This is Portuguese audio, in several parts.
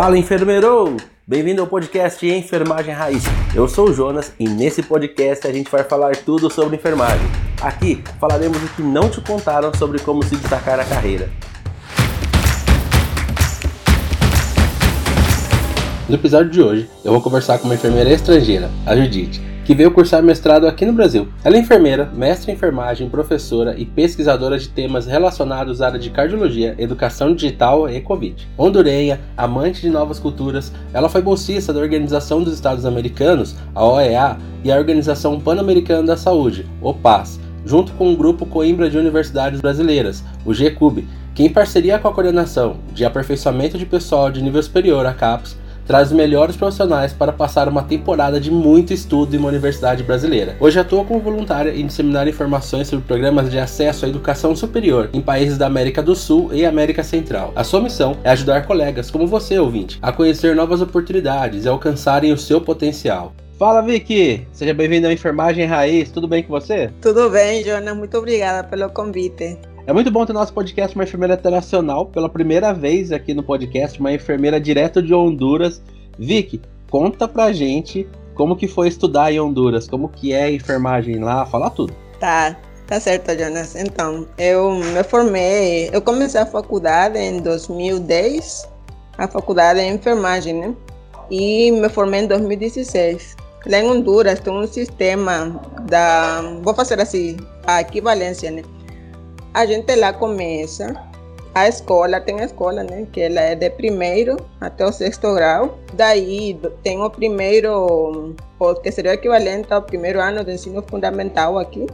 Fala enfermeiro! Bem-vindo ao podcast Enfermagem Raiz. Eu sou o Jonas e nesse podcast a gente vai falar tudo sobre enfermagem. Aqui falaremos o que não te contaram sobre como se destacar na carreira. No episódio de hoje, eu vou conversar com uma enfermeira estrangeira, a Judite, que veio cursar mestrado aqui no Brasil. Ela é enfermeira, mestre em enfermagem, professora e pesquisadora de temas relacionados à área de cardiologia, educação digital e Covid. Hondurenha, amante de novas culturas, ela foi bolsista da Organização dos Estados Americanos, a OEA, e a Organização Pan-Americana da Saúde, OPAS, junto com o grupo Coimbra de Universidades Brasileiras, o GCUB, que em parceria com a coordenação de aperfeiçoamento de pessoal de nível superior, a CAPES, traz os melhores profissionais para passar uma temporada de muito estudo em uma universidade brasileira. Hoje atua como voluntária em disseminar informações sobre programas de acesso à educação superior em países da América do Sul e América Central. A sua missão é ajudar colegas como você, ouvinte, a conhecer novas oportunidades e alcançarem o seu potencial. Fala, Vicky! Seja bem-vindo ao Enfermagem Raiz. Tudo bem com você? Tudo bem, Jonas. Muito obrigada pelo convite. É muito bom ter nosso podcast uma enfermeira internacional, pela primeira vez aqui no podcast, uma enfermeira direto de Honduras. Vicky, conta pra gente como que foi estudar em Honduras, como que é a enfermagem lá, fala tudo. Tá, tá certo, Jonas. Então, eu me formei, eu comecei a faculdade em 2010, a faculdade em enfermagem, né? E me formei em 2016. Lá em Honduras tem um sistema da, vou fazer assim, a equivalência, né? A gente lá começa a escola, tem a escola, né? Que ela é de primeiro até o sexto grau. Daí tem o primeiro, que seria o equivalente ao primeiro ano do ensino fundamental aqui,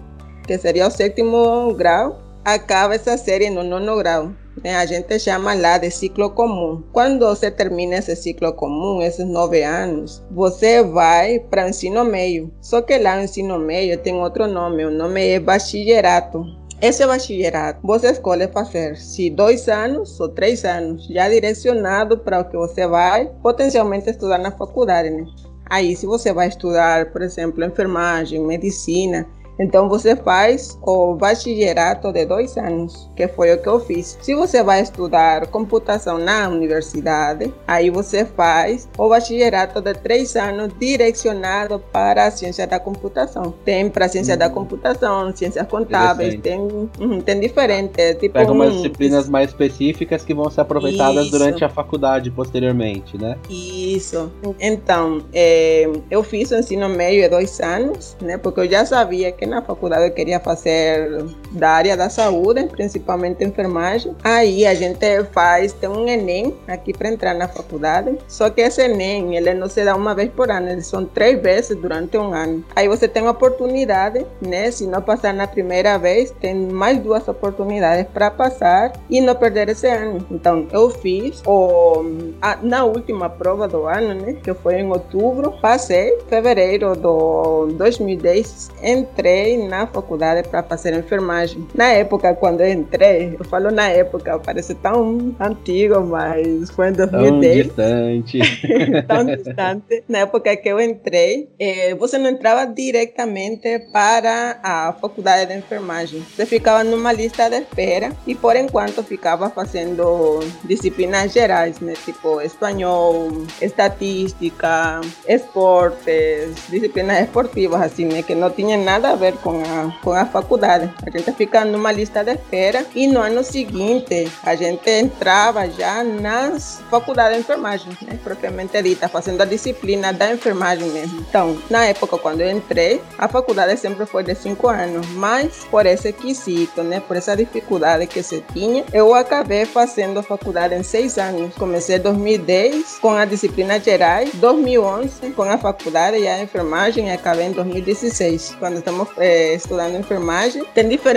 que seria o sétimo grau. Acaba essa série no nono grau. Né? A gente chama lá de ciclo comum. Quando você termina esse ciclo comum, esses nove anos, você vai para o ensino meio. Só que lá no ensino meio tem outro nome, o nome é bachillerato. Esse bachillerato você escolhe fazer se dois anos ou três anos, já direcionado para o que você vai potencialmente estudar na faculdade. Né? Aí, se você vai estudar, por exemplo, enfermagem, medicina, então você faz o bachillerato de dois anos, que foi o que eu fiz. Se você vai estudar computação na universidade, aí você faz o bachillerato de três anos direcionado para a ciência da computação. Tem para ciência uhum. da computação, ciências contábeis, tem, uhum, tem diferentes. Tipo, Pega umas disciplinas mais específicas que vão ser aproveitadas Isso. durante a faculdade posteriormente, né? Isso. Então, é, eu fiz o ensino médio de dois anos, né? Porque eu já sabia que na faculdade eu queria fazer da área da saúde, principalmente enfermagem. Aí a gente faz, tem um Enem aqui para entrar na faculdade. Só que esse Enem, ele não se dá uma vez por ano, eles são três vezes durante um ano. Aí você tem uma oportunidade, né? Se não passar na primeira vez, tem mais duas oportunidades para passar e não perder esse ano. Então eu fiz o, a, na última prova do ano, né? Que foi em outubro, passei, fevereiro do 2010, entrei entrei na faculdade para fazer enfermagem. Na época, quando eu entrei, eu falo na época, parece tão antigo, mas foi em 2010. Tão distante. tão distante. Na época que eu entrei, eh, você não entrava diretamente para a faculdade de enfermagem. Você ficava numa lista de espera e, por enquanto, ficava fazendo disciplinas gerais, né? Tipo espanhol, estatística, esportes, disciplinas esportivas, assim, né? Que não tinha nada a ver com a, com a faculdade. A gente fica numa lista de espera e no ano seguinte a gente entrava já nas faculdades de enfermagem, né, propriamente dita, fazendo a disciplina da enfermagem mesmo. Então, na época quando eu entrei, a faculdade sempre foi de cinco anos, mas por esse quesito, né, por essa dificuldade que se tinha, eu acabei fazendo a faculdade em seis anos. Comecei em 2010 com a disciplina gerais, 2011 com a faculdade e a enfermagem e acabei em 2016, quando estamos é, estudando enfermagem, tem diferentes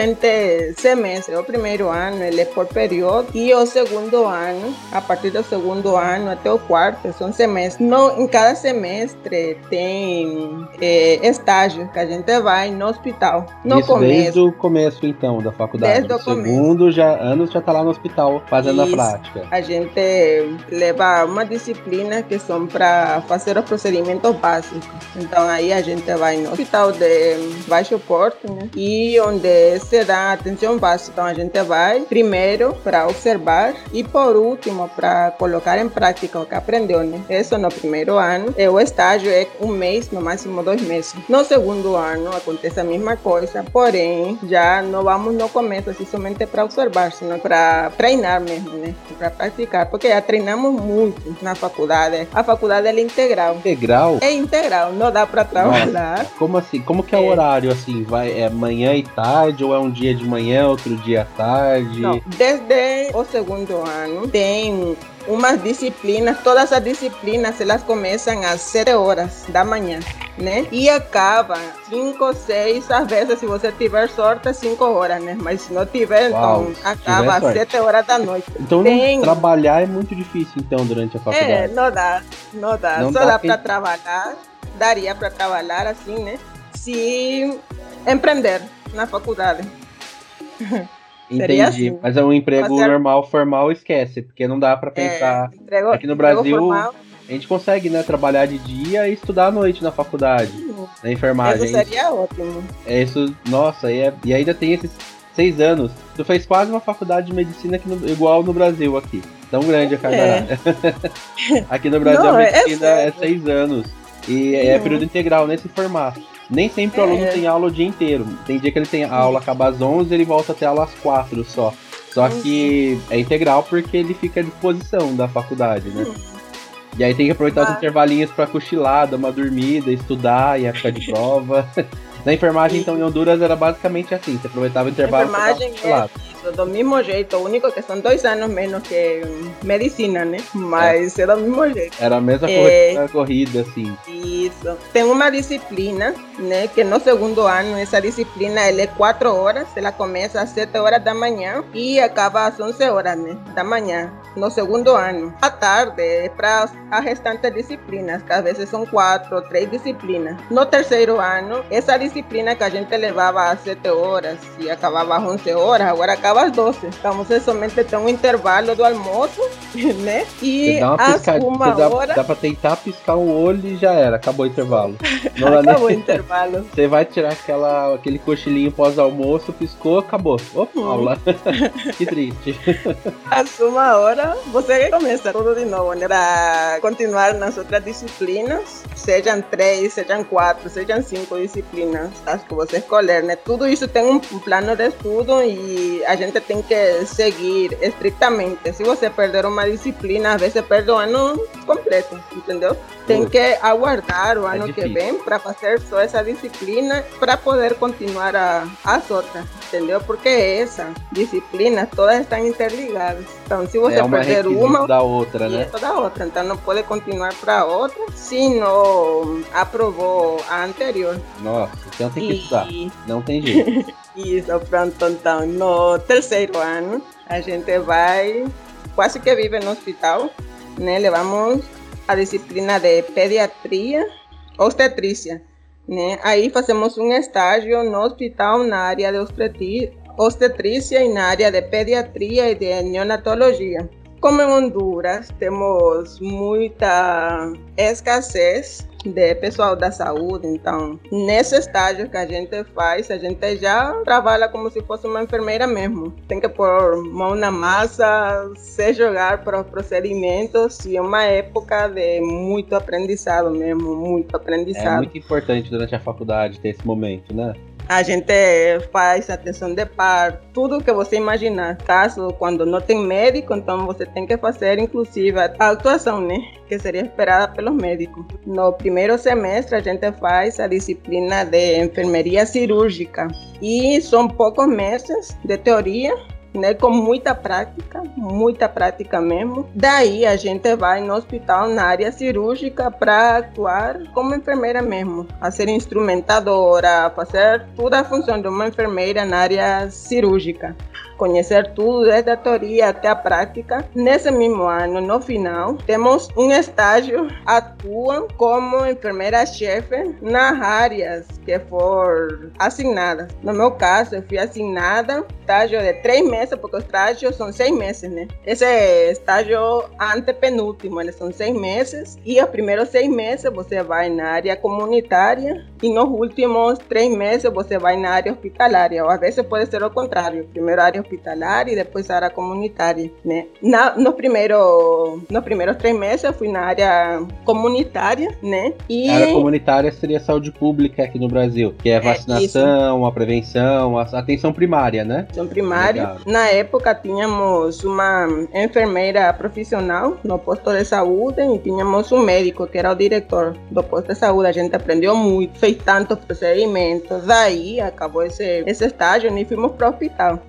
semestres. O primeiro ano ele é por período e o segundo ano, a partir do segundo ano até o quarto, são semestres. No, em cada semestre tem é, estágio que a gente vai no hospital. No Isso começo. desde o começo, então, da faculdade. Desde o segundo começo. já, anos já está lá no hospital fazendo Isso. a prática. A gente leva uma disciplina que são para fazer os procedimentos básicos. Então aí a gente vai no hospital de baixo porte, né? E onde se dá atenção básica. Então a gente vai primeiro para observar e por último para colocar em prática o que aprendeu, né? Isso no primeiro ano. E o estágio é um mês, no máximo dois meses. No segundo ano acontece a mesma coisa, porém já não vamos no começo assim, somente para observar, senão para treinar mesmo, né? Para praticar, porque já treinamos muito na faculdade. A faculdade é integral. Integral? É integral, não dá para trabalhar. Nossa, como assim? Como que é, é, o horário assim? Vai é manhã e tarde ou é um dia de manhã, outro dia à tarde? Não, desde o segundo ano tem umas disciplinas, todas as disciplinas elas começam às 7 horas da manhã, né? E acabam 5, 6, às vezes se você tiver sorte, 5 horas, né? Mas se não tiver, Uau, então acaba às 7 horas da noite. Então Tem... trabalhar é muito difícil então durante a faculdade. É, não dá, não dá. Não Só dá, dá para trabalhar, daria para trabalhar assim, né? Se empreender na faculdade. Entendi. Assim. Mas é um emprego Fazer... normal, formal, esquece, porque não dá para é, pensar. É, emprego, Aqui no Brasil, a gente consegue, né, trabalhar de dia e estudar à noite na faculdade, uhum. na enfermagem. Isso seria ótimo. É isso, nossa, e, é, e ainda tem esses seis anos. Tu fez quase uma faculdade de medicina no, igual no Brasil aqui. Tão grande a carga. É. aqui no Brasil não, a é medicina é, é, seis anos. E é uhum. é período integral nesse formato. Nem sempre é. o aluno é. tem aula o dia inteiro. Tem dia que ele tem a aula acaba às 11 ele volta até aula às 4 só. Só que é integral porque ele fica à disposição da faculdade, né? E aí tem que aproveitar os intervalinhos para cochilar, dar uma dormida, estudar e época de prova. Na enfermagem, então, em Honduras era basicamente assim, você aproveitava o intervalo. Na enfermagem é isso, do mesmo jeito, o único que são dois anos menos que medicina, né? Mas é, é do mesmo jeito. Era a mesma é, corrida, assim. Isso. Tem uma disciplina, né? Que no segundo ano, essa disciplina, ela é quatro horas, ela começa às sete horas da manhã e acaba às onze horas, né? Da manhã no segundo ano. À tarde é para as restantes disciplinas, que às vezes são quatro três disciplinas. No terceiro ano, essa disciplina que a gente levava às sete horas e acabava às onze horas, agora acaba às doze. Então você somente tem um intervalo do almoço, né? E às uma dá, hora... Dá para tentar piscar o olho e já era, acabou o intervalo. Não acabou o intervalo. Você vai tirar aquela, aquele cochilinho pós-almoço, piscou, acabou. Opa, hum. aula. que triste. Às uma hora você começa tudo de novo, né? Para continuar nas outras disciplinas, sejam três, sejam quatro, sejam cinco disciplinas, as que você escolher, né? Tudo isso tem um plano de estudo e a gente tem que seguir estritamente. Se você perder uma disciplina, às vezes perde o ano completo, entendeu? Tem que aguardar o é ano é que vem para fazer só essa disciplina para poder continuar a, as outras, entendeu? Porque essa disciplina todas estão interligadas. Então, se você é uma perder uma, da outra, né? da outra, então não pode continuar para outra se não aprovou a anterior. Nossa, então tem que e... estudar, não tem jeito. Isso, pronto, então, no terceiro ano, a gente vai, quase que vive no hospital, né? Levamos a disciplina de pediatria, obstetrícia. Né? Aí fazemos um estágio no hospital na área de obstetrícia e na área de pediatria e de neonatologia. Como em Honduras temos muita escassez de pessoal da saúde, então nesse estágio que a gente faz, a gente já trabalha como se fosse uma enfermeira mesmo. Tem que pôr mão na massa, se jogar para os procedimentos e é uma época de muito aprendizado mesmo, muito aprendizado. É muito importante durante a faculdade ter esse momento, né? A gente faz atenção de par, tudo que você imaginar. Caso quando não tem médico, então você tem que fazer inclusive a atuação, né? Que seria esperada pelos médicos. No primeiro semestre a gente faz a disciplina de enfermeria cirúrgica e são poucos meses de teoria né, com muita prática, muita prática mesmo. Daí a gente vai no hospital na área cirúrgica para atuar como enfermeira mesmo, a ser instrumentadora, fazer toda a função de uma enfermeira na área cirúrgica. Conhecer tudo, desde a teoria até a prática. Nesse mesmo ano, no final, temos um estágio, atuam como enfermeira-chefe nas áreas que for assignadas. No meu caso, eu fui assignada estágio de três meses, porque os estágios são seis meses, né? Esse é estágio antepenúltimo, eles são seis meses, e os primeiros seis meses você vai na área comunitária, e nos últimos três meses você vai na área hospitalária, ou às vezes pode ser o contrário, primeiro área hospitalária e depois área comunitária, né? Na, no primeiro, nos primeiros três meses eu fui na área comunitária, né? E... A área comunitária seria saúde pública aqui no Brasil, que é, é vacinação, é a prevenção, a atenção primária, né? Atenção primária. Legal. Na época tínhamos uma enfermeira profissional no posto de saúde e tínhamos um médico que era o diretor do posto de saúde. A gente aprendeu muito, fez tantos procedimentos. Daí acabou esse, esse estágio e fomos para o hospital.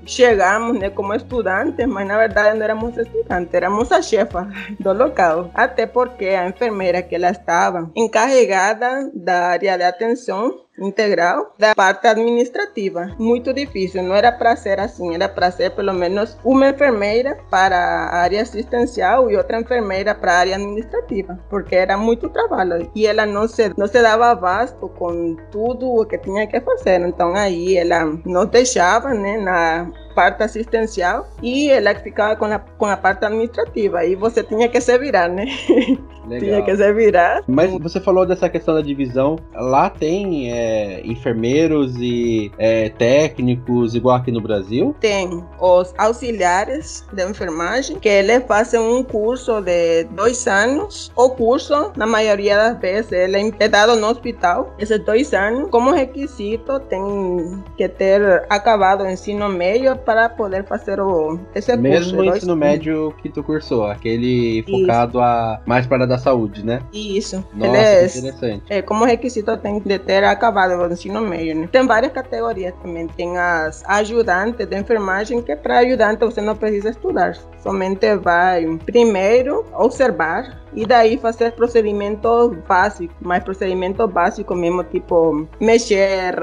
Como estudantes, mas na verdade não éramos estudantes, éramos a chefa do local. Até porque a enfermeira que ela estava encarregada da área de atenção integral da parte administrativa. Muito difícil, não era para ser assim, era para ser pelo menos uma enfermeira para a área assistencial e outra enfermeira para a área administrativa, porque era muito trabalho e ela não se, não se dava abasto com tudo o que tinha que fazer. Então aí ela nos deixava né, na parte assistencial e ela ficava com a, com a parte administrativa. E você tinha que se virar, né? Legal. tinha que se virar. Mas você falou dessa questão da divisão. Lá tem é, enfermeiros e é, técnicos, igual aqui no Brasil? Tem. Os auxiliares de enfermagem, que eles fazem um curso de dois anos. O curso, na maioria das vezes, ele é dado no hospital. Esses dois anos, como requisito, tem que ter acabado o ensino médio para poder fazer o, esse Mesmo curso. Mesmo ensino médio que tu cursou, aquele focado a mais para a da saúde, né? Isso. Nossa, é, interessante. É, como requisito tem que ter acabado o ensino médio, né? Tem várias categorias também. Tem as ajudantes de enfermagem, que para ajudante você não precisa estudar. Somente vai primeiro observar e daí fazer procedimentos básicos, mas procedimentos básicos mesmo, tipo mexer,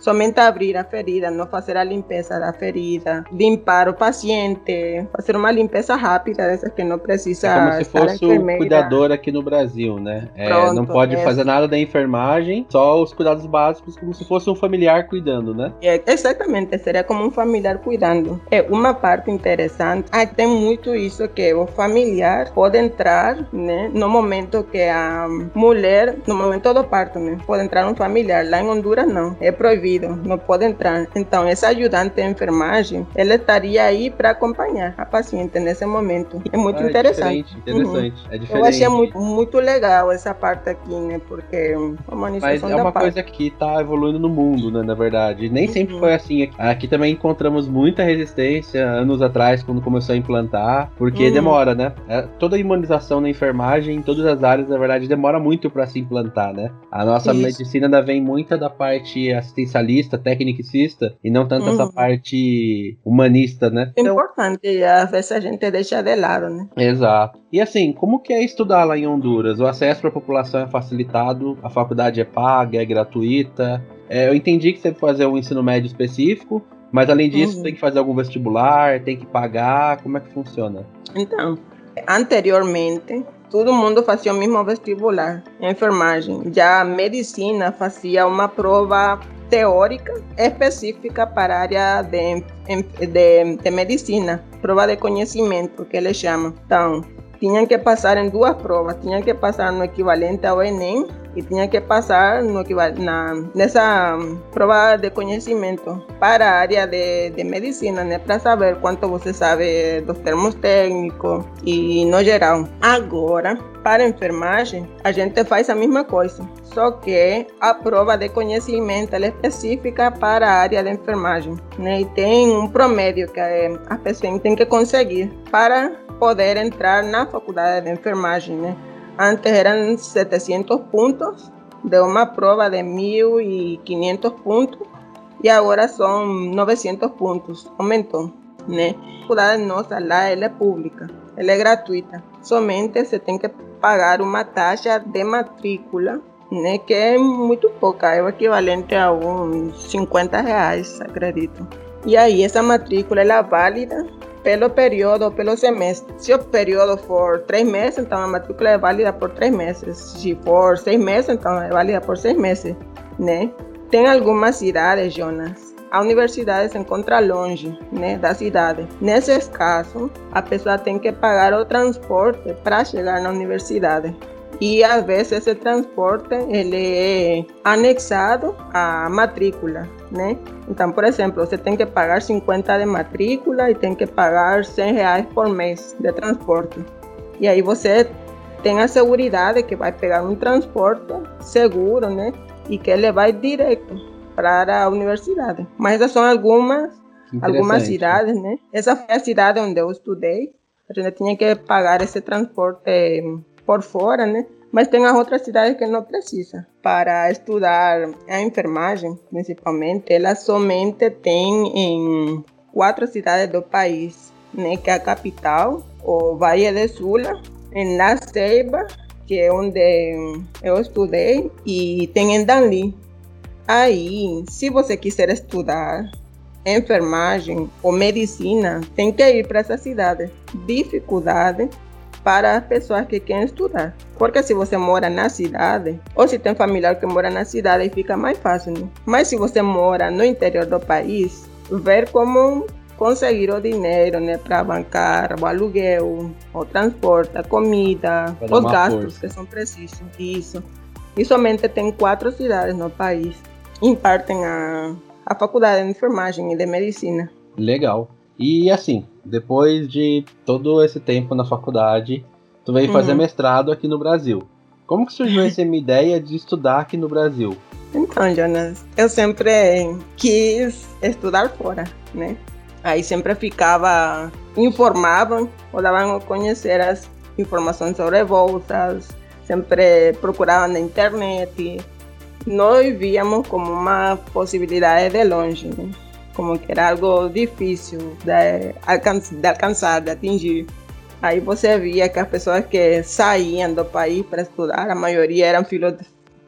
somente abrir a ferida, não fazer a limpeza da ferida, limpar o paciente, fazer uma limpeza rápida dessas que não precisa. É como se fosse o cuidador aqui no Brasil, né? É, Pronto, não pode é. fazer nada da enfermagem, só os cuidados básicos, como se fosse um familiar cuidando, né? É, exatamente, seria como um familiar cuidando. É uma parte interessante. Ah, tem muito isso que o familiar pode entrar, né? No momento que a mulher, no momento do parto, né? Pode entrar um familiar. Lá em Honduras, não. É proibido. Não pode entrar. Então, essa ajudante de enfermagem, ela estaria aí para acompanhar a paciente nesse momento. É muito ah, é interessante. Interessante. Uhum. É diferente. Eu achei muito, muito legal essa parte aqui, né? Porque uma Mas é uma coisa que está evoluindo no mundo, né? Na verdade. Nem uhum. sempre foi assim. Aqui também encontramos muita resistência anos atrás, quando começou a implantar, porque uhum. demora, né? É, toda a imunização na enfermagem em todas as áreas, na verdade, demora muito para se implantar, né? A nossa Isso. medicina ainda vem muito da parte assistencialista, tecnicista, e não tanto uhum. essa parte humanista, né? É importante, às vezes a gente deixa de lado, né? Exato. E assim, como que é estudar lá em Honduras? O acesso para a população é facilitado, a faculdade é paga, é gratuita. É, eu entendi que você tem que fazer um ensino médio específico, mas além disso, uhum. tem que fazer algum vestibular, tem que pagar, como é que funciona? Então, anteriormente, todo mundo fazia o mesmo vestibular, enfermagem. Já a medicina fazia uma prova teórica específica para a área de, de, de medicina, prova de conhecimento, que eles chamam. Então, tinham que passar em duas provas, tinham que passar no equivalente ao Enem e tinha que passar no, na, nessa prova de conhecimento para área de, de medicina, né? Para saber quanto você sabe dos termos técnicos e no geral. Agora, para enfermagem, a gente faz a mesma coisa, só que a prova de conhecimento é específica para a área de enfermagem, né? E tem um promédio que a pessoa tem que conseguir para poder entrar na faculdade de enfermagem, né? Antes eran 700 puntos de una prueba de 1500 puntos y ahora son 900 puntos. Aumentó. ¿no? La nossa lá ela é pública, ela é gratuita. Somente você tem que pagar uma taxa de matrícula, né, que é muito pouca, é o equivalente a uns 50 reais, acredito. E aí essa matrícula ela é válida pelo período, pelo semestre. Se o período for três meses, então a matrícula é válida por três meses. Se for seis meses, então é válida por seis meses, né? Tem algumas cidades, Jonas, a universidade se encontra longe né, da cidade. Nesses casos, a pessoa tem que pagar o transporte para chegar na universidade. E às vezes esse transporte ele é anexado à matrícula, né? Então, por exemplo, você tem que pagar 50 de matrícula e tem que pagar 100 reais por mês de transporte. E aí você tem a segurança que vai pegar um transporte seguro, né? E que ele vai direto para a universidade. Mas essas são algumas, algumas cidades, né? Essa foi a cidade onde eu estudei. A gente tinha que pagar esse transporte por fora, né? Mas tem as outras cidades que não precisa. Para estudar a enfermagem, principalmente, ela somente tem em quatro cidades do país, né? Que é a capital, o Vale de Sula, em La Ceiba, que é onde eu estudei, e tem em Danlí, Aí, se você quiser estudar enfermagem ou medicina, tem que ir para essa cidade. Dificuldade para as pessoas que querem estudar. Porque se você mora na cidade, ou se tem familiar que mora na cidade, fica mais fácil. Né? Mas se você mora no interior do país, ver como conseguir o dinheiro né, para bancar o aluguel, o transporte, a comida, os gastos força. que são precisos. Isso. E somente tem quatro cidades no país impartem a, a faculdade de enfermagem e de medicina. Legal. E assim, depois de todo esse tempo na faculdade, tu veio fazer uhum. mestrado aqui no Brasil. Como que surgiu essa minha ideia de estudar aqui no Brasil? Então, Jonas, eu sempre quis estudar fora, né? Aí sempre ficava, informavam ou davam a conhecer as informações sobre bolsas, sempre procuravam na internet, nós víamos como uma possibilidade de longe, né? Como que era algo difícil de, alcançar, de alcançar, de atingir. Aí você via que as pessoas que saíam do país para estudar, a maioria eram filhos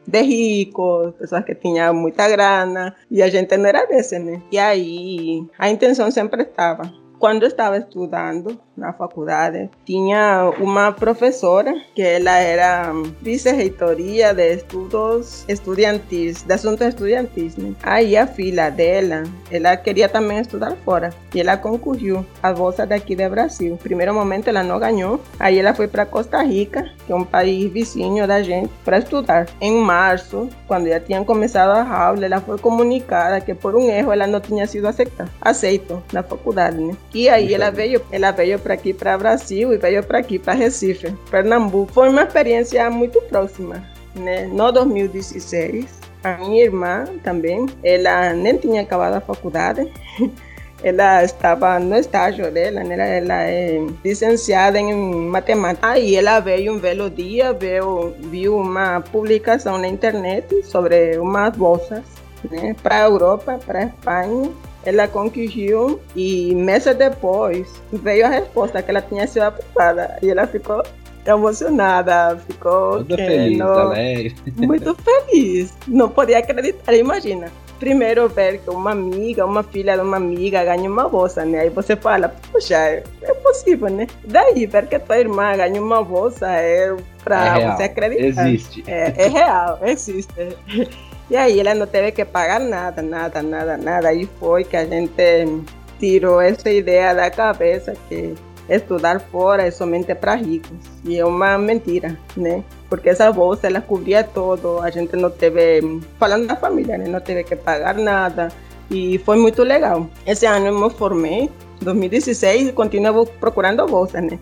de ricos, pessoas que tinham muita grana, e a gente não era desse, né? E aí a intenção sempre estava quando eu estava estudando na faculdade, tinha uma professora que ela era vice-reitoria de estudos estudantis, de assuntos estudantis. Né? Aí a filha dela, ela queria também estudar fora e ela concorreu a bolsa daqui do Brasil. Primeiro momento ela não ganhou, aí ela foi para Costa Rica, que é um país vizinho da gente, para estudar. Em março, quando já tinham começado a aula, ela foi comunicada que por um erro ela não tinha sido aceita, aceito na faculdade, né? E aí ela veio, ela veio para aqui para Brasil e veio para aqui para Recife, Pernambuco. Foi uma experiência muito próxima, né? No 2016, a minha irmã também, ela nem tinha acabado a faculdade. ela estava no estágio dela, né? ela é licenciada em matemática. Aí ela veio um belo dia, viu, viu uma publicação na internet sobre umas bolsas né, para a Europa, para a Espanha ela conquistou e meses depois veio a resposta que ela tinha sido aprovada e ela ficou emocionada, ficou Toda feliz, alegre. muito feliz. Não podia acreditar, imagina. Primeiro ver que uma amiga, uma filha de uma amiga ganha uma bolsa, né? Aí você fala, poxa, é possível, né? Daí ver que tua irmã ganha uma bolsa é para é você acreditar. Existe. É, é real, existe. E aí ela não teve que pagar nada, nada, nada, nada. Aí foi que a gente tirou essa ideia da cabeça que estudar fora é somente para ricos. E é uma mentira, né? Porque essa bolsa cobria todo, a gente não teve, falando da família, né? Não teve que pagar nada. E foi muito legal. Esse ano me formei, 2016, e continuo procurando bolsa, né?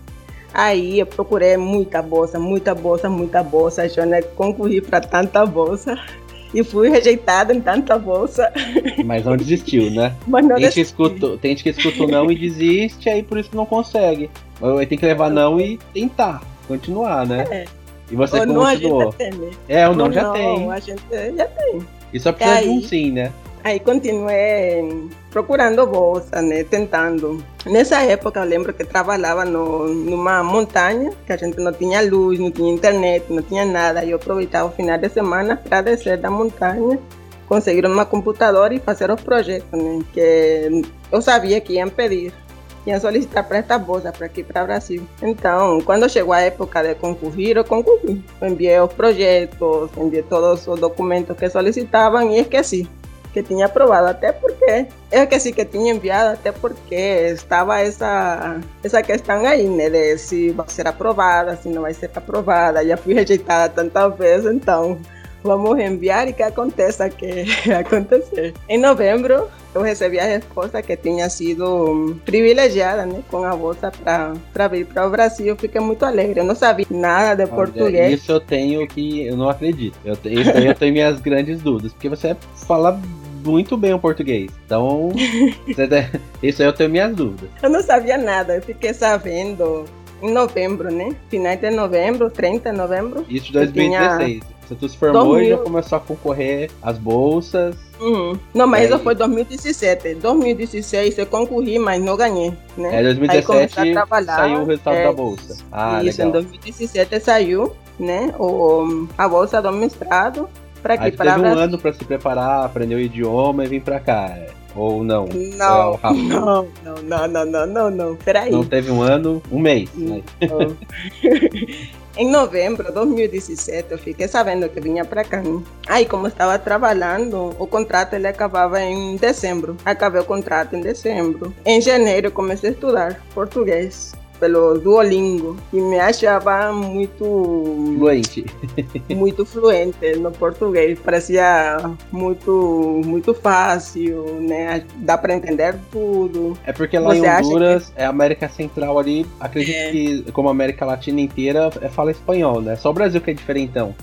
Aí eu procurei muita bolsa, muita bolsa, muita bolsa. Eu não concorri para tanta bolsa e fui rejeitada em tanta bolsa. Mas não desistiu, né? Mas não tem, gente escuta, tem gente que escuta o não e desiste, aí por isso não consegue. Tem que levar não e tentar, continuar, né? É. E você o continuou. Tem, né? É, o não, já tem. A gente já tem. E só precisa aí, de um sim, né? Aí continuei procurando bolsa, né, tentando. Nessa época eu lembro que trabalhava no, numa montanha, que a gente não tinha luz, não tinha internet, não tinha nada. E eu aproveitava o final de semana para descer da montanha conseguir uma computadora e fazer os projetos, né? Que eu sabia que iam pedir iam solicitar para esta bolsa para aqui para Brasil. Então, quando chegou a época de concorrer, eu concorri. Enviei os projetos, enviei todos os documentos que solicitavam e esqueci que tinha aprovado, até porque eu esqueci que tinha enviado, até porque estava essa, essa questão aí, né, de se vai ser aprovada, se não vai ser aprovada, já fui rejeitada tantas vezes, então vamos enviar e que aconteça que acontecer. Em novembro, eu recebi a resposta que tinha sido privilegiada né, com a bolsa para vir para o Brasil. Eu fiquei muito alegre. Eu não sabia nada de Olha, português. Isso eu tenho que. Eu não acredito. Eu, isso aí eu tenho minhas grandes dúvidas. Porque você fala muito bem o português. Então, isso aí eu tenho minhas dúvidas. Eu não sabia nada. Eu fiquei sabendo em novembro, né? Finais de novembro, 30 de novembro. Isso de 2016. Tinha... Você tu se formou 2000... e já começou a concorrer às bolsas. Uhum. Não, mas isso foi 2017. 2016 eu concorri, mas não ganhei. Né? É, 2017 saiu o resultado é, da bolsa. Ah, isso, legal. em 2017 saiu né, o, a bolsa do mestrado. Para que para teve um ano para se preparar, aprender o idioma e vir para cá. Ou não? Não, é não, não, não, não, não, não, não, peraí. Não teve um ano, um mês. Né? Em novembro de 2017, eu fiquei sabendo que vinha para cá. Aí, como estava trabalhando, o contrato ele acabava em dezembro. Acabei o contrato em dezembro. Em janeiro, comecei a estudar português pelo Duolingo e me achava muito fluente, muito fluente no português. Parecia muito muito fácil, né? Dá para entender tudo. É porque lá Você em Honduras que... é América Central ali. Acredito é. que como a América Latina inteira é, fala espanhol, né? Só o Brasil que é diferentão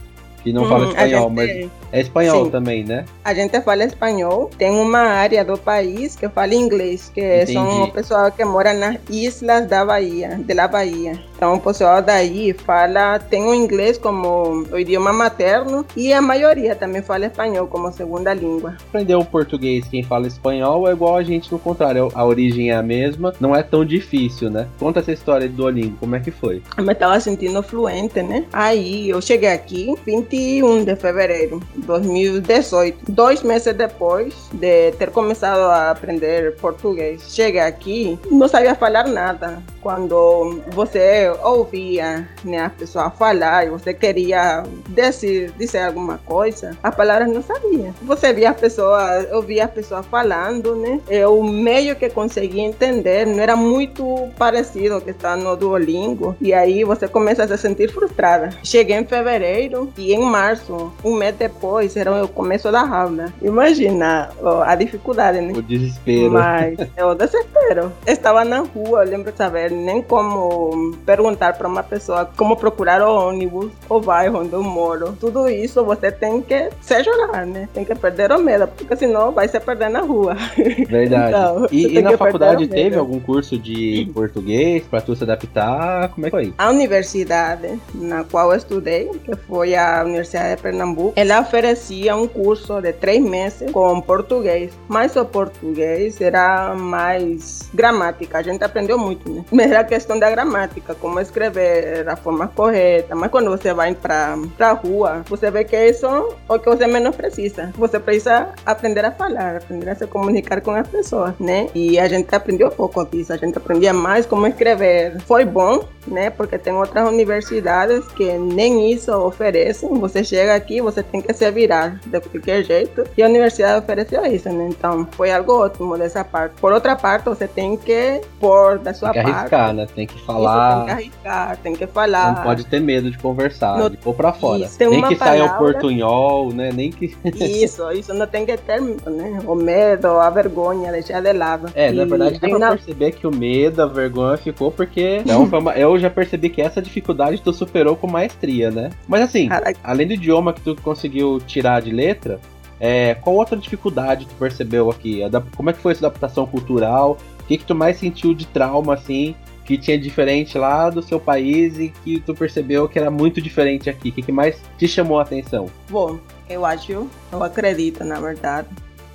que não hum, fala espanhol, gente, mas é espanhol sim. também, né? A gente fala espanhol. Tem uma área do país que fala inglês, que Entendi. são o pessoal que mora nas islas da Bahia, de la Bahia. Então, o pessoal daí fala, tem o inglês como o idioma materno e a maioria também fala espanhol como segunda língua. Aprender o português, quem fala espanhol, é igual a gente no contrário, a origem é a mesma, não é tão difícil, né? Conta essa história do Duolingo, como é que foi? Eu me estava sentindo fluente, né? Aí eu cheguei aqui 21 de fevereiro de 2018, dois meses depois de ter começado a aprender português. Cheguei aqui, não sabia falar nada. Quando você ouvia né, a pessoa falar e você queria dizer, dizer alguma coisa, as palavras não sabia. Você via a pessoa, ouvia a pessoa falando, né? Eu meio que conseguia entender, não era muito parecido que está no Duolingo. E aí você começa a se sentir frustrada. Cheguei em fevereiro e em março, um mês depois, era o começo da aula. Imagina a dificuldade, né? O desespero. Mas é o desespero. Estava na rua, lembro de saber nem como perguntar para uma pessoa como procurar o ônibus, o bairro onde eu moro. Tudo isso você tem que se jogar, né? Tem que perder o medo, porque senão vai se perder na rua. Verdade. Então, e, e na faculdade teve algum curso de português para tu se adaptar? Como é que foi? A universidade na qual eu estudei, que foi a Universidade de Pernambuco, ela oferecia um curso de três meses com português, mas o português era mais gramática. A gente aprendeu muito, né? Mas era questão da gramática, como escrever a forma correta. Mas quando você vai para a rua, você vê que isso é o que você menos precisa. Você precisa aprender a falar, aprender a se comunicar com as pessoas, né? E a gente aprendeu pouco disso. A gente aprendia mais como escrever. Foi bom, né? Porque tem outras universidades que nem isso oferecem. Você chega aqui, você tem que se virar de qualquer jeito. E a universidade ofereceu isso, né? Então foi algo ótimo dessa parte. Por outra parte, você tem que pôr da sua tem que parte. Arriscar, né? Tem que falar. Isso, tem que arriscar, tem que falar. Não pode ter medo de conversar, no... de pôr pra fora. Isso, Nem que palavra... saia o portunhol, né? Nem que. isso, isso não tem que ter né? o medo, a vergonha, deixar de lado. É, e... na verdade dá pra na... perceber que o medo, a vergonha ficou porque. Não, uma... Eu já percebi que essa dificuldade tu superou com maestria, né? Mas assim, Caraca. além do idioma que tu conseguiu tirar de letra, é, qual outra dificuldade tu percebeu aqui? Como é que foi essa adaptação cultural? O que, que tu mais sentiu de trauma, assim, que tinha diferente lá do seu país e que tu percebeu que era muito diferente aqui? O que, que mais te chamou a atenção? Bom, eu acho, eu acredito, na verdade,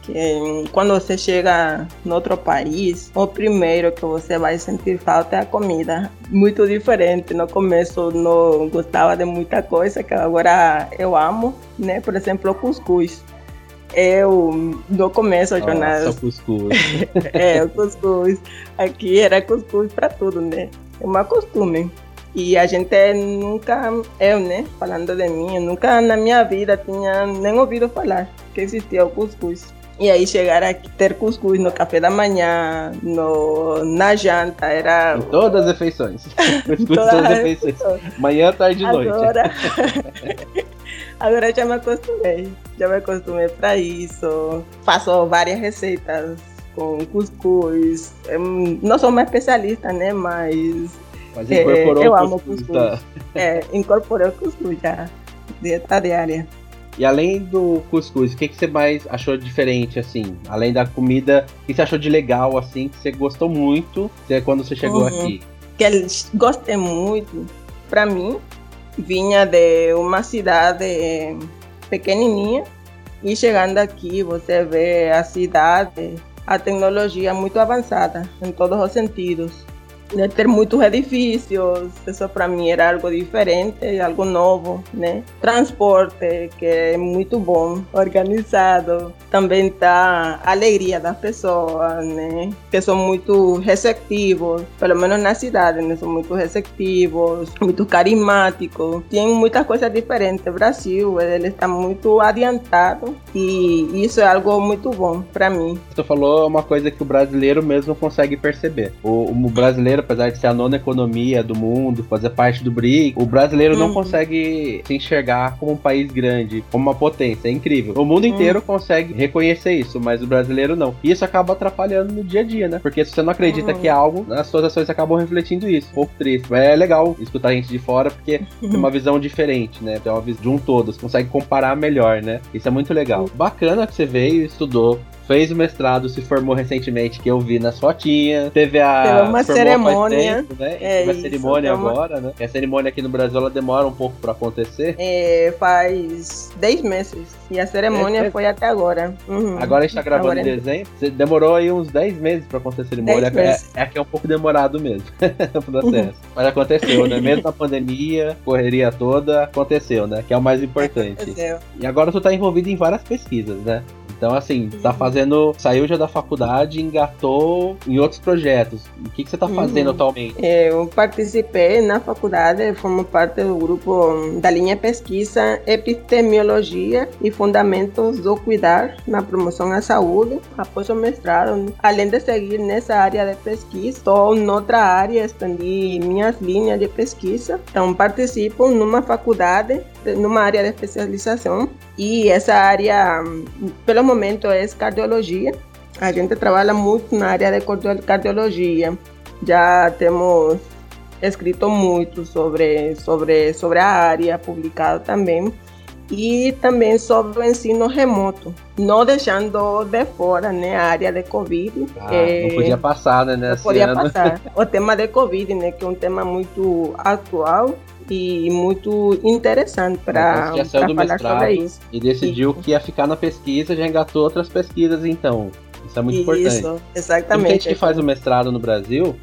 que quando você chega em outro país, o primeiro que você vai sentir falta é a comida. Muito diferente. No começo não gostava de muita coisa que agora eu amo, né? Por exemplo, o cuscuz. Eu, no começo, Nossa, Jonas. cuscuz. é, o cuscuz. Aqui era cuscuz para tudo, né? É uma costume. E a gente nunca, eu, né, falando de mim, eu nunca na minha vida tinha nem ouvido falar que existia o cuscuz. E aí chegar aqui, ter cuscuz no café da manhã, no, na janta, era... Em todas as refeições. Cuscuz Todas as refeições. Manhã, tarde e noite. Agora, agora já me acostumei, já me acostumei para isso. Faço várias receitas com cuscuz. Não sou uma especialista, né, mas Mas É, incorporou eu o amo cuscuz. cuscuz. tá? é, incorporei o cuscuz já, dieta diária. E além do cuscuz, o que, que você mais achou diferente, assim? Além da comida, o que você achou de legal, assim, que você gostou muito que- quando você chegou Uhum. aqui? que eles gostei muito. Para mim, vinha de uma cidade pequenininha e chegando aqui você vê a cidade, a tecnologia muito avançada em todos os sentidos. Ter muitos edifícios, isso para mim era algo diferente, algo novo, né? Transporte, que é muito bom, organizado. Também tá a alegria das pessoas, né? Que são muito receptivos, pelo menos na cidade, né? São muito receptivos, muito carismáticos. Tem muitas coisas diferentes. O Brasil, ele está muito adiantado e isso é algo muito bom para mim. Você falou uma coisa que o brasileiro mesmo consegue perceber. O, o brasileiro, apesar de ser a nona economia do mundo, fazer parte do BRIC, o brasileiro não Uhum. consegue se enxergar como um país grande, como uma potência. É incrível. O mundo inteiro consegue reconhecer isso, mas o brasileiro não. E isso acaba atrapalhando no dia a dia, né? Porque se você não acredita Uhum. que é algo, as suas ações acabam refletindo isso. Um pouco triste. Mas é legal escutar gente de fora, porque tem uma visão diferente, né? Tem uma visão de um todo, você consegue comparar melhor, né? Isso é muito legal. Bacana que você veio, estudou, fez o mestrado, se formou recentemente, que eu vi nas fotinhas. Teve a. Teve uma cerimônia. tempo, né? É Teve isso, cerimônia uma- agora, né? E a cerimônia aqui no Brasil ela demora um pouco pra acontecer. É, faz 10 meses e a cerimônia É, é. foi até agora. Uhum. Agora a gente tá gravando Agora em é- dezembro. Demorou aí uns 10 meses pra acontecer a cerimônia. 10 É, é que é um pouco demorado mesmo o processo. Mas aconteceu, né? Mesmo na pandemia, correria toda, aconteceu, né? Que é o mais importante. Aconteceu. E agora tu tá envolvido em várias pesquisas, né? Então, assim, tá Uhum. Fazendo. Saiu já da faculdade engatou em outros projetos. O que, que você tá fazendo Uhum. atualmente? É, Eu participei na faculdade, fomo parte do grupo da linha pesquisa Epidemiologia e Fundamentos do Cuidar na Promoção à Saúde, após o mestrado. Além de seguir nessa área de pesquisa, estou noutra área, expandi minhas linhas de pesquisa. Então, participo numa faculdade, numa área de especialização, e essa área, pelo momento, é cardiologia. A gente trabalha muito na área de cardio- cardiologia. Já temos escrito muito sobre, sobre, sobre a área, publicado também. E também sobre o ensino remoto, não deixando de fora né, a área de Covid. Ah, eh, não podia passar, né? não podia ano. passar. O tema de Covid, né, que é um tema muito atual e muito interessante para falar sobre isso. e decidiu que ia ficar na pesquisa, já engatou outras pesquisas, então. Isso é muito importante. Isso, Tem muita gente exatamente. que faz o mestrado no Brasil,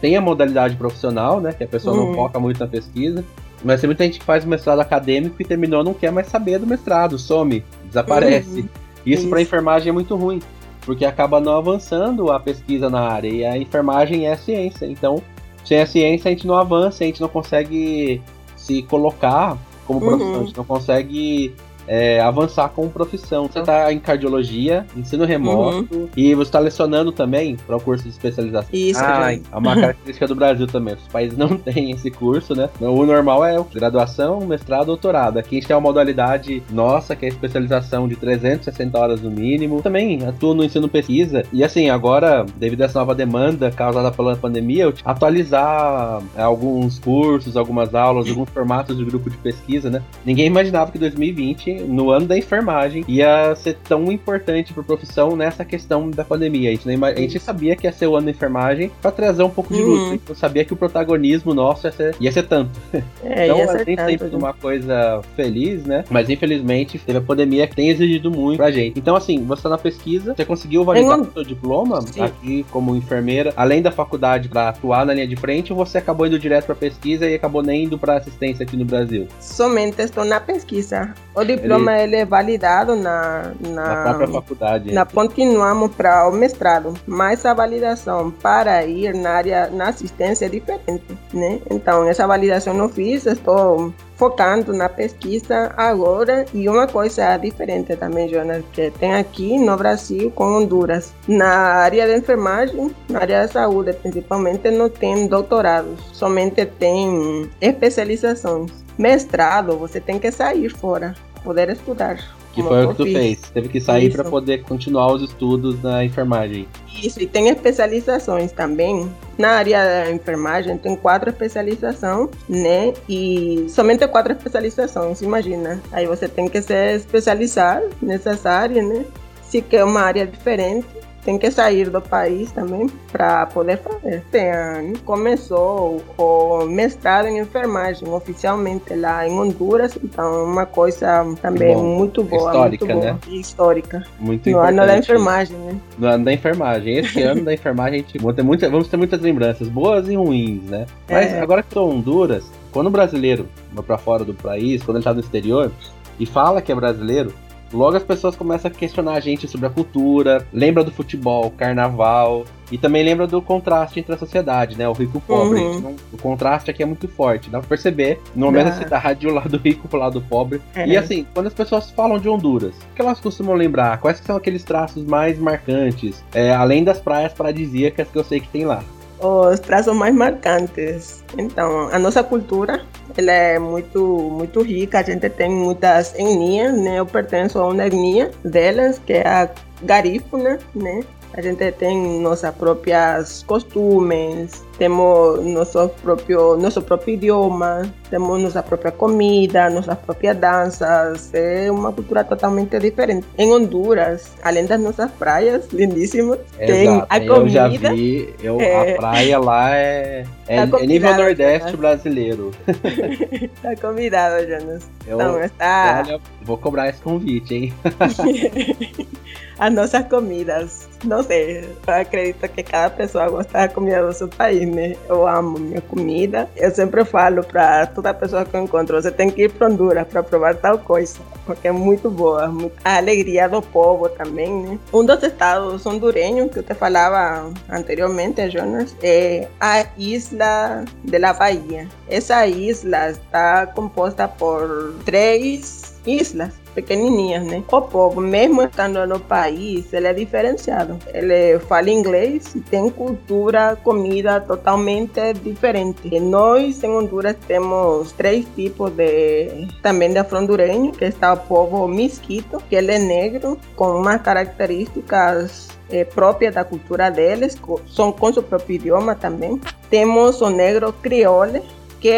tem a modalidade profissional, né? Que a pessoa não Uhum. foca muito na pesquisa. Mas tem muita gente que faz o mestrado acadêmico e terminou não quer mais saber do mestrado, some, desaparece. Uhum. Isso para Isso. enfermagem é muito ruim, porque acaba não avançando a pesquisa na área e a enfermagem é a ciência. Então, sem a ciência a gente não avança, a gente não consegue se colocar como Uhum. profissão, a gente não consegue é, avançar como profissão. Você está em cardiologia, ensino remoto e você está lecionando também para o curso de especialização. Uhum. Isso, Ah, é uma característica do Brasil também. Os países não têm esse curso, né? O normal é graduação, mestrado, doutorado. Aqui a gente tem uma modalidade nossa, que é a especialização de 360 horas no mínimo. Também atuo no ensino pesquisa. E assim, agora, devido a essa nova demanda causada pela pandemia, eu atualizar é, alguns cursos, algumas aulas, alguns formatos de grupo de pesquisa, né? Ninguém imaginava que 2020, no ano da enfermagem, ia ser tão importante para a profissão nessa questão da pandemia. A gente, ima- a gente sabia que ia ser o ano da enfermagem para trazer um pouco de Uhum. luta. A gente não sabia que o protagonismo nosso ia ser, ia ser tanto. É, Então, ia nem tanto, sempre gente. uma coisa feliz, né? Mas infelizmente teve a pandemia que tem exigido muito pra gente. Então, assim, você tá na pesquisa, você conseguiu validar o seu diploma Sim. aqui como enfermeira, além da faculdade pra atuar na linha de frente, ou você acabou indo direto pra pesquisa e acabou nem indo pra assistência aqui no Brasil? Somente estou na pesquisa. O diploma ele, ele é validado na, na, na própria faculdade. Na, continuamos para o mestrado, mas a validação para ir na área na assistência é diferente, né? Então, essa validação não fiz, estou focando na pesquisa agora e uma coisa diferente também, Jonas, que tem aqui no Brasil com Honduras. Na área de enfermagem, na área da saúde principalmente, não tem doutorados, somente tem especializações. Mestrado, você tem que sair fora, poder estudar. Que foi o que tu fez. Teve que sair para poder continuar os estudos na enfermagem. Isso, e tem especializações também. Na área da enfermagem tem quatro especializações, né? E somente quatro especializações, imagina. Aí você tem que se especializar nessas áreas, né? Se quer uma área diferente, tem que sair do país também para poder fazer. Este ano começou o mestrado em enfermagem oficialmente lá em Honduras, então uma coisa também muito boa, histórica, muito boa, né? histórica. Muito no ano da enfermagem, né? No ano da enfermagem. Esse ano da enfermagem a gente vamos ter, muita, vamos ter muitas lembranças, boas e ruins, né? Mas é. agora que estou em Honduras, quando o brasileiro vai para fora do país, quando ele está no exterior e fala que é brasileiro, Logo as pessoas começam a questionar a gente sobre a cultura, lembra do futebol, carnaval, e também lembra do contraste entre a sociedade, né? O rico e o pobre. Uhum. Então, o contraste aqui é muito forte. Dá pra perceber no momento da cidade, o lado rico pro lado pobre. É. E assim, quando as pessoas falam de Honduras, o que elas costumam lembrar? Quais são aqueles traços mais marcantes? É, além das praias paradisíacas que eu sei que tem lá os traços mais marcantes. Então, a nossa cultura ela é muito muito rica. A gente tem muitas etnias, né? Eu pertenço a uma etnia delas, que é a garífuna, né? A gente tem nossas próprias costumes, temos nosso próprio, nosso próprio idioma, temos nossa própria comida, nossas próprias danças. É uma cultura totalmente diferente. Em Honduras, além das nossas praias lindíssimas, Exato. tem a comida. Eu já vi, eu, é... a praia lá é, é, tá é nível Nordeste Jonas. brasileiro. Tá convidado, Jonas. Eu, então, está... Olha, vou cobrar esse convite, hein? as nossas comidas. Não sei, eu acredito que cada pessoa gosta da comida do seu país, né? Eu amo minha comida. Eu sempre falo para toda pessoa que eu encontro, você tem que ir para Honduras para provar tal coisa, porque é muito boa. A alegria do povo também, né? Um dos estados hondurenhos que eu te falava anteriormente, Jonas, é a isla de la Bahia. Essa isla está composta por três islas pequenininhas, né? O povo, mesmo estando no país, ele é diferenciado. Ele fala inglês e tem cultura, comida totalmente diferente. E nós em Honduras temos três tipos de também de afrondureño, que está o povo misquito, que ele é negro, com umas características é, próprias da cultura deles, são com seu próprio idioma também. Temos o negro crioulo, que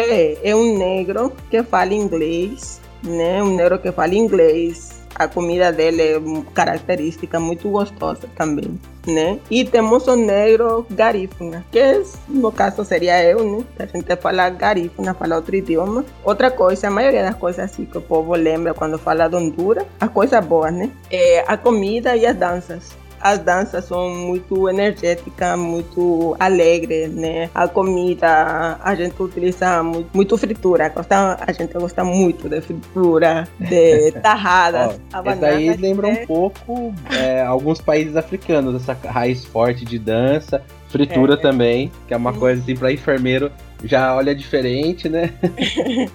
é um negro que fala inglês né? Um negro que fala inglês. A comida dele é característica muito gostosa também, né? E temos o negro garífuna, que no caso seria eu, né? A gente fala garífuna, fala outro idioma. Outra coisa, a maioria das coisas assim que o povo lembra quando fala de Honduras, as coisas boas, né? É a comida e as danças as danças são muito energéticas, muito alegres, né? A comida, a gente utiliza muito, muito fritura, gosta, a gente gosta muito de fritura, de tarradas. Ó, aí lembra um pouco é, alguns países africanos, essa raiz forte de dança, fritura é, também, que é uma coisa assim para enfermeiro já olha diferente, né?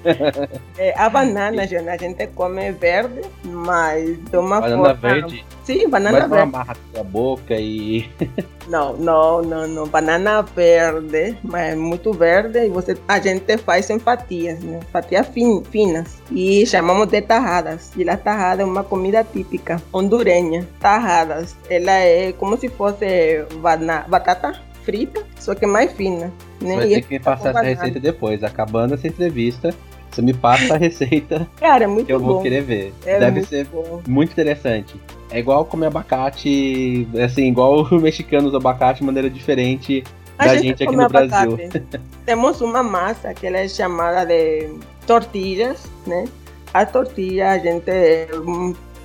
é, a banana, Jana, a gente come verde, mas de uma banana forma... verde? Sim, banana mas verde. Mas amarra a boca e... não, não, não, não. Banana verde, mas muito verde e você, a gente faz em fatias, né? Fatias fin, finas e chamamos de tarradas. E a tarrada é uma comida típica hondurenha. Tarradas, ela é como se fosse batata frita, só que mais fina. Né? Vai ter que me passar essa receita depois. Acabando essa entrevista, você me passa a receita. Cara, é muito que eu bom. vou querer ver. É Deve muito ser bom. muito interessante. É igual comer abacate, assim, igual o mexicano usa abacate de maneira diferente a da gente, gente aqui no Brasil. Temos uma massa que ela é chamada de tortilhas, né? A tortilha a gente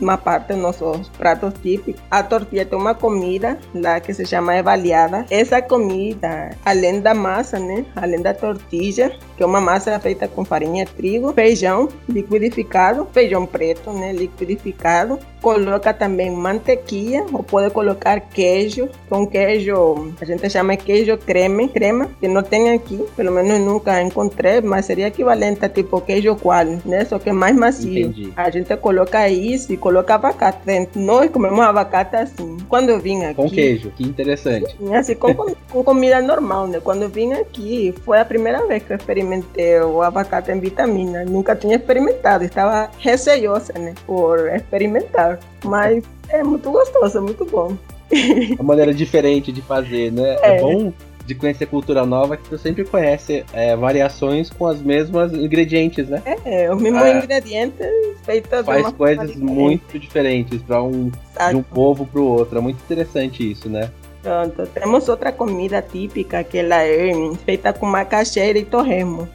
uma parte dos nossos pratos típicos. A tortilha tem uma comida lá que se chama evaliada. Essa comida, além da massa, né? Além da tortilha, que é uma massa feita com farinha de trigo, feijão liquidificado, feijão preto, né? Liquidificado. Coloca também mantequilla ou pode colocar queijo, com queijo, a gente chama queijo creme, crema, que não tem aqui, pelo menos nunca encontrei, mas seria equivalente a tipo queijo coalho, né? Só que é mais macio. Entendi. A gente coloca isso e coloca abacate dentro. Nós comemos abacate assim. Quando eu vim aqui. Com queijo, que interessante. Assim, com, com comida normal, né? Quando eu vim aqui, foi a primeira vez que eu experimentei o abacate em vitamina. Nunca tinha experimentado, estava receiosa, né? Por experimentar. Mas é muito gostoso, é muito bom. Uma maneira diferente de fazer, né? É, é bom de conhecer cultura nova que tu sempre conhece é, variações com as mesmas ingredientes, né? É, os mesmos ah, ingredientes feitos Faz coisas muito diferentes para um de um povo para o outro. É muito interessante isso, né? Pronto, temos outra comida típica que ela é feita com macaxeira e torremo.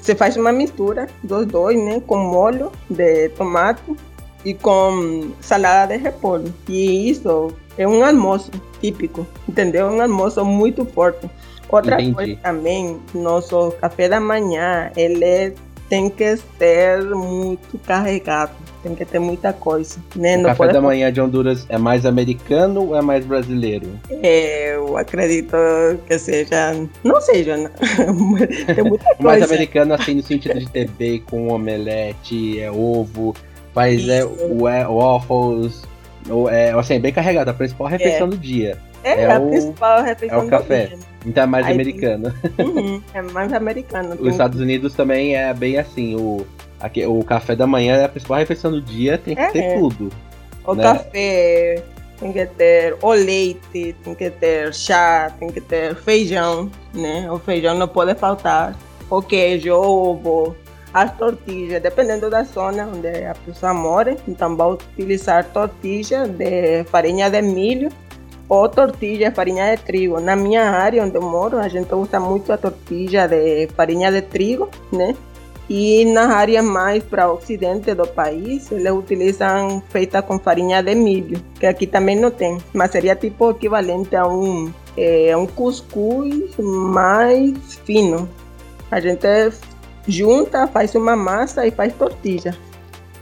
Você faz uma mistura dos dois, né? Com molho de tomate e com salada de repolho. E isso é um almoço típico, entendeu? Um almoço muito forte. Outra Entendi. coisa também, nosso café da manhã, ele tem que ser muito carregado, tem que ter muita coisa. Né? O Não café da manhã de Honduras é mais americano ou é mais brasileiro? É, eu acredito que seja, não seja, né? tem muita coisa. mais americano assim no sentido de ter bacon, omelete, é ovo, faz é, é, waffles, é, assim, bem carregado, a principal é. refeição é. do dia. É, é a o, principal refeição é o café. Dia. Então é mais Aí, americano. Uhum, é mais americano. Os Estados Unidos também é bem assim, o, aqui, o café da manhã é a principal refeição do dia, tem que é, ter tudo. O né? café, tem que ter o leite, tem que ter chá, tem que ter feijão, né? O feijão não pode faltar. O queijo, ovo, as tortilhas, dependendo da zona onde a pessoa mora, então vai utilizar tortilha de farinha de milho ou tortilha de farinha de trigo. Na minha área onde eu moro, a gente usa muito a tortilha de farinha de trigo, né? E na área mais para o ocidente do país, eles utilizam feita com farinha de milho, que aqui também não tem, mas seria tipo equivalente a um, é, um cuscuz mais fino. A gente junta, faz uma massa e faz tortilha,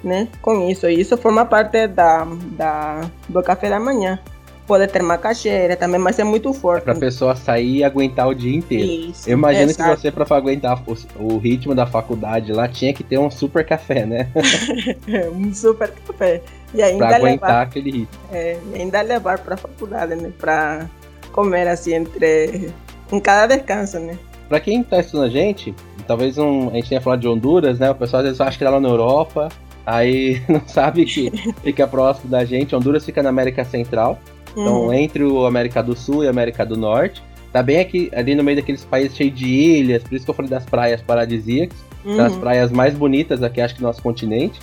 né? Com isso, isso forma parte da, da do café da manhã. Pode ter macaxeira também, mas é muito forte. É pra pessoa sair e aguentar o dia inteiro. Isso, Eu imagino exato. que você, pra aguentar o, o, ritmo da faculdade lá, tinha que ter um super café, né? um super café. E ainda pra aguentar levar, aquele ritmo. É, ainda levar pra faculdade, né? Pra comer assim entre. em cada descanso, né? Pra quem tá estudando a gente, talvez um, a gente tenha falado de Honduras, né? O pessoal às vezes acha que tá lá na Europa, aí não sabe que fica próximo da gente. Honduras fica na América Central, então uhum. entre o América do Sul e a América do Norte. Tá bem aqui, ali no meio daqueles países cheios de ilhas, por isso que eu falei das praias paradisíacas, uhum. das praias mais bonitas aqui, acho que do nosso continente.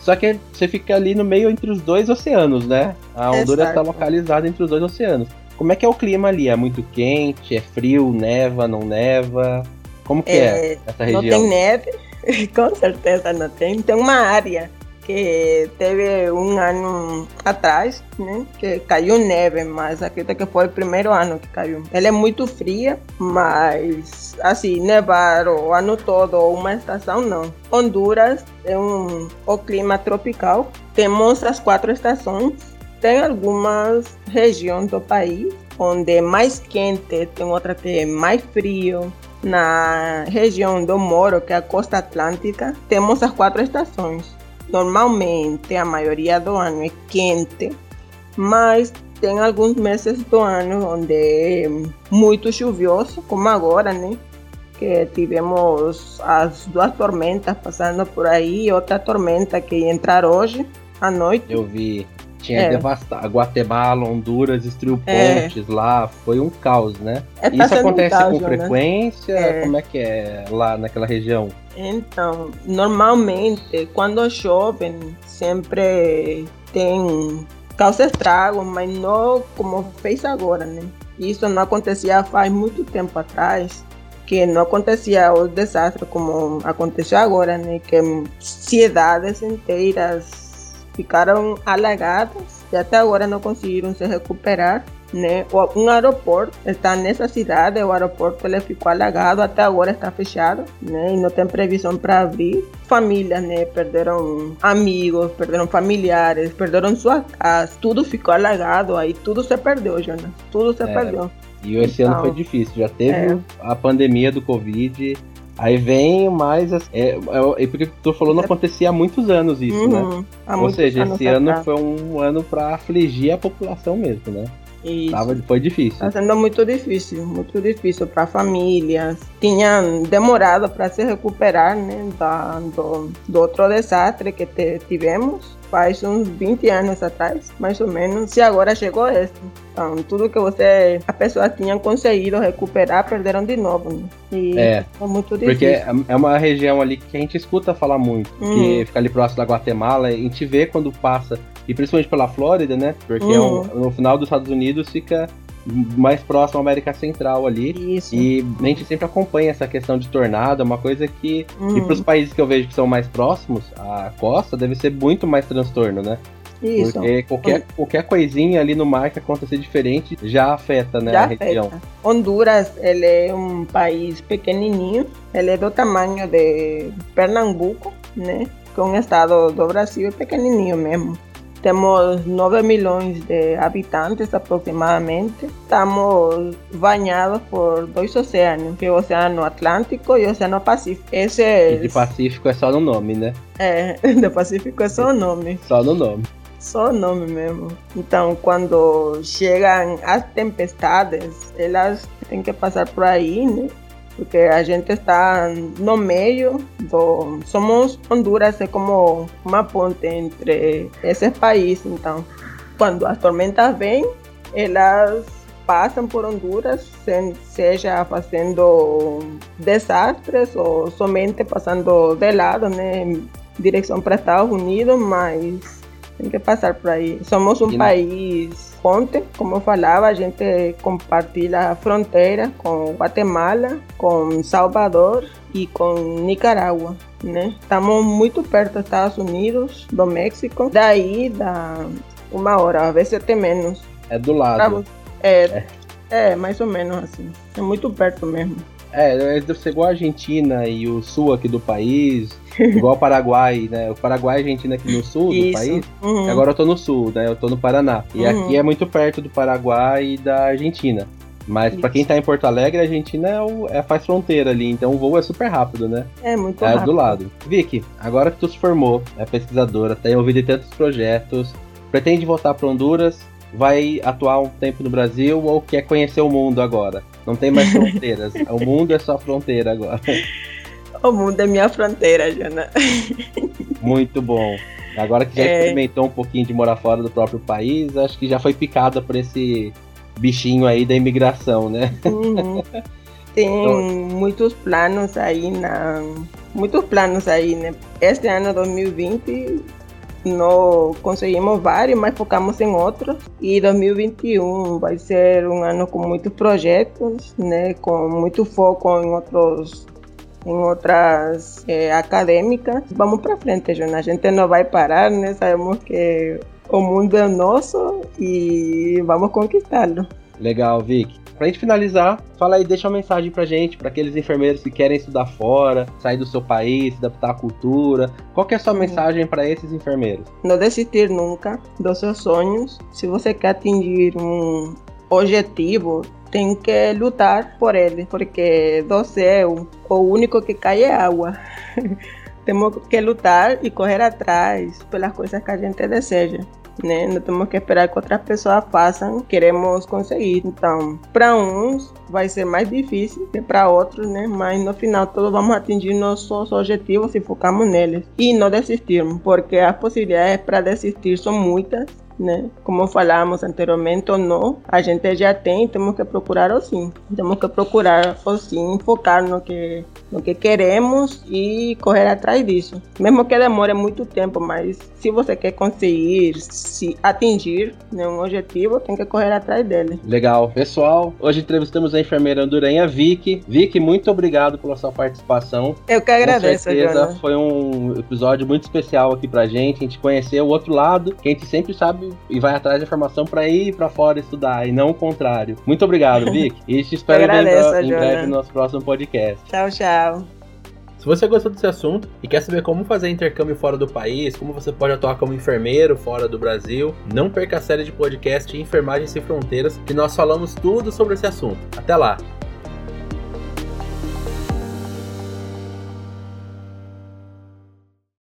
Só que você fica ali no meio entre os dois oceanos, né? A Honduras está localizada entre os dois oceanos. Como é que é o clima ali? É muito quente? É frio? Neva? Não neva? Como que é, é essa região? Não tem neve, com certeza não tem. Tem uma área que teve um ano atrás, né, que caiu neve, mas acredito que foi o primeiro ano que caiu. Ela é muito fria, mas assim, nevar o ano todo ou uma estação não. Honduras é um o clima tropical. Temos as quatro estações tem algumas regiões do país onde é mais quente, tem outra que é mais frio. Na região do Moro, que é a costa atlântica, temos as quatro estações. Normalmente, a maioria do ano é quente, mas tem alguns meses do ano onde é muito chuvioso, como agora, né? Que tivemos as duas tormentas passando por aí, outra tormenta que entrar hoje à noite. Eu vi, tinha é. devastado. Guatemala, Honduras, destruiu é. pontes é. lá. Foi um caos, né? É, tá Isso acontece um caos, com né? frequência? Né? Como é que é lá naquela região? Então, normalmente, quando chove, sempre tem causa estrago, mas não como fez agora, né? Isso não acontecia faz muito tempo atrás, que não acontecia o desastre como aconteceu agora, né? Que cidades inteiras ficaram alagadas e até agora não conseguiram se recuperar. Né? Um aeroporto está nessa cidade, o aeroporto ele ficou alagado, até agora está fechado né? e não tem previsão para abrir. Famílias né? perderam amigos, perderam familiares, perderam sua casa, tudo ficou alagado, aí tudo se perdeu, Jonas, tudo se é, perdeu. E esse então, ano foi difícil, já teve é. a pandemia do Covid, Aí vem mais. É, é, é, porque tu falou, não acontecia há muitos anos isso, né? uhum, né? Ou seja, esse ano foi um ano para afligir a população mesmo, né? Isso. Tava, foi difícil. Está sendo muito difícil, muito difícil para famílias. Tinha demorado para se recuperar né, da, do, do outro desastre que te, tivemos faz uns 20 anos atrás, mais ou menos, e agora chegou esse. Então, tudo que você, a pessoa tinha conseguido recuperar, perderam de novo. Né? E é, é muito difícil. Porque é, uma região ali que a gente escuta falar muito, uhum. que fica ali próximo da Guatemala, a gente vê quando passa, e principalmente pela Flórida, né? Porque uhum. é um, uhum. no final dos Estados Unidos fica mais próximo à América Central ali. Isso. E a gente sempre acompanha essa questão de tornado, é uma coisa que. Uhum. E para os países que eu vejo que são mais próximos, a costa deve ser muito mais transtorno, né? Isso. Porque qualquer, qualquer coisinha ali no mar que acontecer diferente já afeta, né, já a afeta. região. Honduras, ele é um país pequenininho, ele é do tamanho de Pernambuco, né? Que é um estado do Brasil pequenininho mesmo. Temos 9 milhões de habitantes aproximadamente. Estamos banhados por dois oceanos, que é o Oceano Atlântico e o Oceano Pacífico. Esse é... E de Pacífico é só no nome, né? É, do Pacífico é só o nome. Só no nome. Só o nome mesmo. Então, quando chegam as tempestades, elas têm que passar por aí, né? Porque a gente está no meio do. Somos Honduras, é como uma ponte entre esses países. Então, quando as tormentas vêm, elas passam por Honduras, seja fazendo desastres ou somente passando de lado, né, em direção para Estados Unidos, mas tem que passar por aí. Somos um país ponte, como eu falava, a gente compartilha a fronteira com Guatemala, com Salvador e com Nicarágua. Né? Estamos muito perto dos Estados Unidos, do México, daí dá uma hora, às vezes até menos. É do lado. É, é, é mais ou menos assim. É muito perto mesmo. É, ser igual a Argentina e o sul aqui do país, igual o Paraguai, né? O Paraguai e a Argentina aqui no sul Isso. do país. Uhum. Agora eu tô no sul, né? Eu tô no Paraná. E uhum. aqui é muito perto do Paraguai e da Argentina. Mas para quem tá em Porto Alegre, a Argentina é, o, é, faz fronteira ali, então o voo é super rápido, né? É muito é rápido. É do lado. Vicky, agora que tu se formou, é pesquisadora, tem ouvido tantos projetos, pretende voltar para Honduras, vai atuar um tempo no Brasil ou quer conhecer o mundo agora? Não tem mais fronteiras. o mundo é só fronteira agora. O mundo é minha fronteira, Jana. Muito bom. Agora que já é... experimentou um pouquinho de morar fora do próprio país, acho que já foi picada por esse bichinho aí da imigração, né? Uhum. Tem então... muitos planos aí na. Muitos planos aí, né? Este ano 2020 não conseguimos vários, mas focamos em outros. E 2021 vai ser um ano com muitos projetos, né, com muito foco em outros em outras é, acadêmicas. Vamos para frente, Jonas. A gente não vai parar, né? Sabemos que o mundo é nosso e vamos conquistá-lo. Legal, Vic. Pra gente finalizar, fala aí, deixa uma mensagem pra gente, para aqueles enfermeiros que querem estudar fora, sair do seu país, se adaptar à cultura. Qual que é a sua mensagem para esses enfermeiros? Não desistir nunca dos seus sonhos. Se você quer atingir um objetivo, tem que lutar por ele, porque do céu o único que cai é água. Temos que lutar e correr atrás pelas coisas que a gente deseja né? Não temos que esperar que outras pessoas façam, queremos conseguir. Então, para uns vai ser mais difícil que para outros, né? Mas no final todos vamos atingir nossos objetivos se focamos neles e não desistirmos, porque as possibilidades para desistir são muitas né? Como falamos anteriormente ou não, a gente já tem, temos que procurar o sim. Temos que procurar o sim, focar no que, no que queremos e correr atrás disso. Mesmo que demore muito tempo, mas se você quer conseguir se atingir né, um objetivo, tem que correr atrás dele. Legal. Pessoal, hoje entrevistamos a enfermeira Andurenha Vicky. Vicky, muito obrigado pela sua participação. Eu que agradeço, Com certeza, foi um episódio muito especial aqui pra gente. A gente conhecer o outro lado, que a gente sempre sabe e vai atrás de informação para ir para fora estudar e não o contrário. Muito obrigado, Vic. E te espero agradeço, em, em breve no nosso próximo podcast. Tchau, tchau. Se você gostou desse assunto e quer saber como fazer intercâmbio fora do país, como você pode atuar como enfermeiro fora do Brasil, não perca a série de podcast Enfermagem Sem Fronteiras, que nós falamos tudo sobre esse assunto. Até lá!